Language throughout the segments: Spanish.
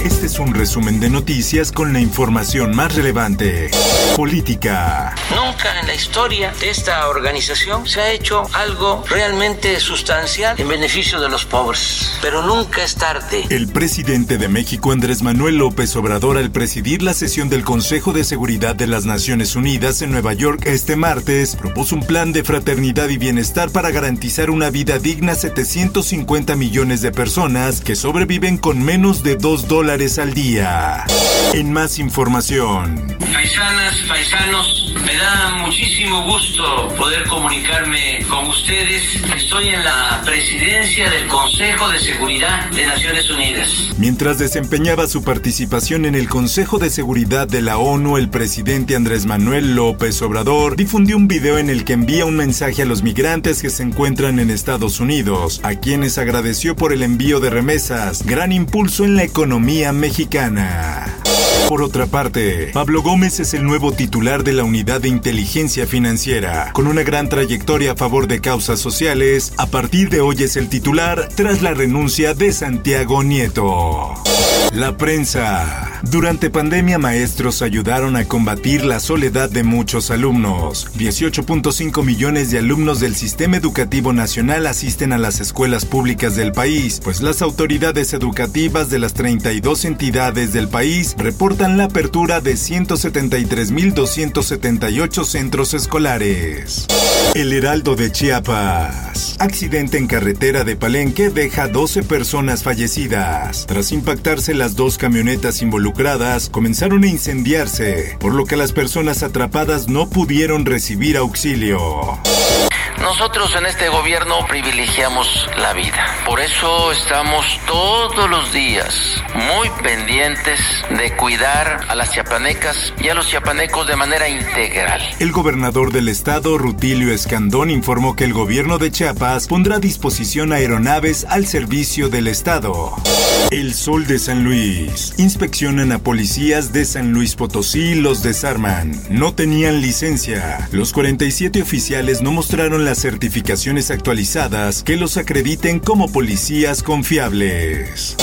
Este es un resumen de noticias con la información más relevante. Política. Nunca en la historia de esta organización se ha hecho algo realmente sustancial en beneficio de los pobres, pero nunca es tarde. El presidente de México, Andrés Manuel López Obrador, al presidir la sesión del Consejo de Seguridad de las Naciones Unidas en Nueva York este martes, propuso un plan de fraternidad y bienestar para garantizar una vida digna a 750 millones de personas que sobreviven con menos de 2 dólares al día. En más información. Paisanas, paisanos, me da muchísimo gusto poder comunicarme con ustedes. Estoy en la presidencia del Consejo de Seguridad de Naciones Unidas. Mientras desempeñaba su participación en el Consejo de Seguridad de la ONU, el presidente Andrés Manuel López Obrador difundió un video en el que envía un mensaje a los migrantes que se encuentran en Estados Unidos, a quienes agradeció por el envío de remesas, gran impulso en la economía mexicana. Por otra parte, Pablo Gómez es el nuevo titular de la Unidad de Inteligencia Financiera. Con una gran trayectoria a favor de causas sociales, a partir de hoy es el titular tras la renuncia de Santiago Nieto. La prensa. Durante pandemia, maestros ayudaron a combatir la soledad de muchos alumnos. 18.5 millones de alumnos del Sistema Educativo Nacional asisten a las escuelas públicas del país, pues las autoridades educativas de las 32 entidades del país reportan la apertura de 173.278 centros escolares. El Heraldo de Chiapas. Accidente en carretera de Palenque deja 12 personas fallecidas. Tras impactarse las dos camionetas involucradas, comenzaron a incendiarse, por lo que las personas atrapadas no pudieron recibir auxilio. Nosotros en este gobierno privilegiamos la vida. Por eso estamos todos los días muy pendientes de cuidar a las chiapanecas y a los chiapanecos de manera integral. El gobernador del estado, Rutilio Escandón, informó que el gobierno de Chiapas pondrá a disposición aeronaves al servicio del estado. El Sol de San Luis. Inspeccionan a policías de San Luis Potosí y los desarman. No tenían licencia. Los 47 oficiales no mostraron las certificaciones actualizadas que los acrediten como policías confiables.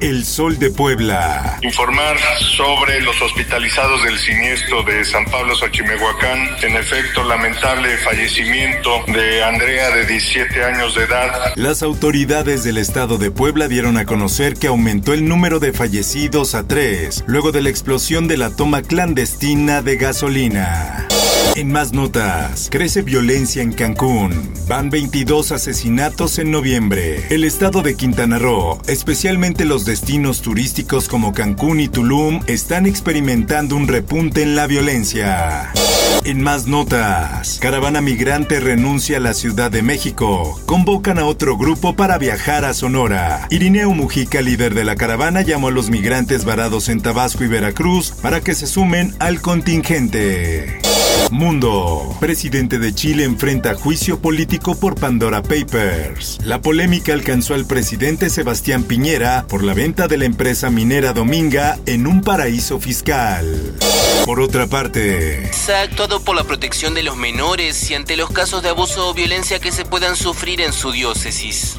El Sol de Puebla. Informar sobre los hospitalizados del siniestro de San Pablo Xochimehuacán. En efecto, lamentable fallecimiento de Andrea de 17 años de edad. Las autoridades del estado de Puebla dieron a conocer que aumentó el número de fallecidos a tres, luego de la explosión de la toma clandestina de gasolina. En más notas, crece violencia en Cancún. Van 22 asesinatos en noviembre. El estado de Quintana Roo, especialmente los destinos turísticos como Cancún y Tulum, están experimentando un repunte en la violencia. En más notas, caravana migrante renuncia a la Ciudad de México. Convocan a otro grupo para viajar a Sonora. Irineo Mujica, líder de la caravana, llamó a los migrantes varados en Tabasco y Veracruz para que se sumen al contingente. Mundo. Presidente de Chile enfrenta juicio político por Pandora Papers. La polémica alcanzó al presidente Sebastián Piñera por la venta de la empresa minera Dominga en un paraíso fiscal. Por otra parte, Se ha actuado por la protección de los menores y ante los casos de abuso o violencia que se puedan sufrir en su diócesis.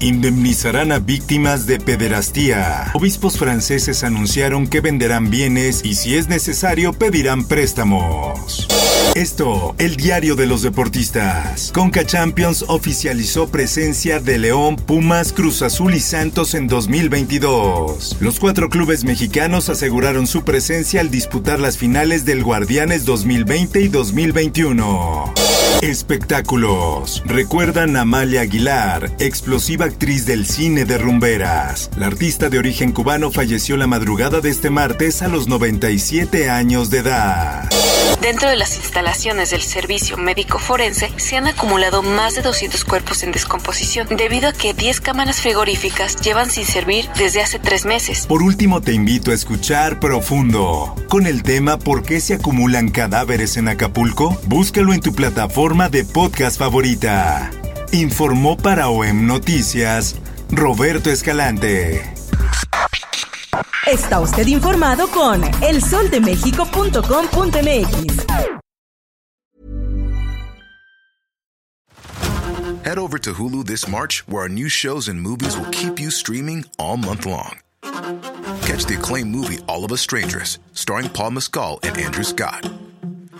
indemnizarán a víctimas de pederastía. Obispos franceses anunciaron que venderán bienes y si es necesario pedirán préstamos. Esto, el diario de los deportistas. Conca Champions oficializó presencia de León, Pumas, Cruz Azul y Santos en 2022. Los cuatro clubes mexicanos aseguraron su presencia al disputar las finales del Guardianes 2020 y 2021. Espectáculos. Recuerdan a Amalia Aguilar, explosiva actriz del cine de rumberas. La artista de origen cubano falleció la madrugada de este martes a los 97 años de edad. Dentro de las instalaciones del servicio médico forense se han acumulado más de 200 cuerpos en descomposición debido a que 10 cámaras frigoríficas llevan sin servir desde hace tres meses. Por último te invito a escuchar Profundo con el tema ¿Por qué se acumulan cadáveres en Acapulco? Búscalo en tu plataforma de podcast favorita. Informó para OEM Noticias Roberto Escalante. Está usted informado con elsoldemexico.com.mx. Head over to Hulu this March, where our new shows and movies will keep you streaming all month long. Catch the acclaimed movie All of Us Strangers, starring Paul Mescal and Andrew Scott.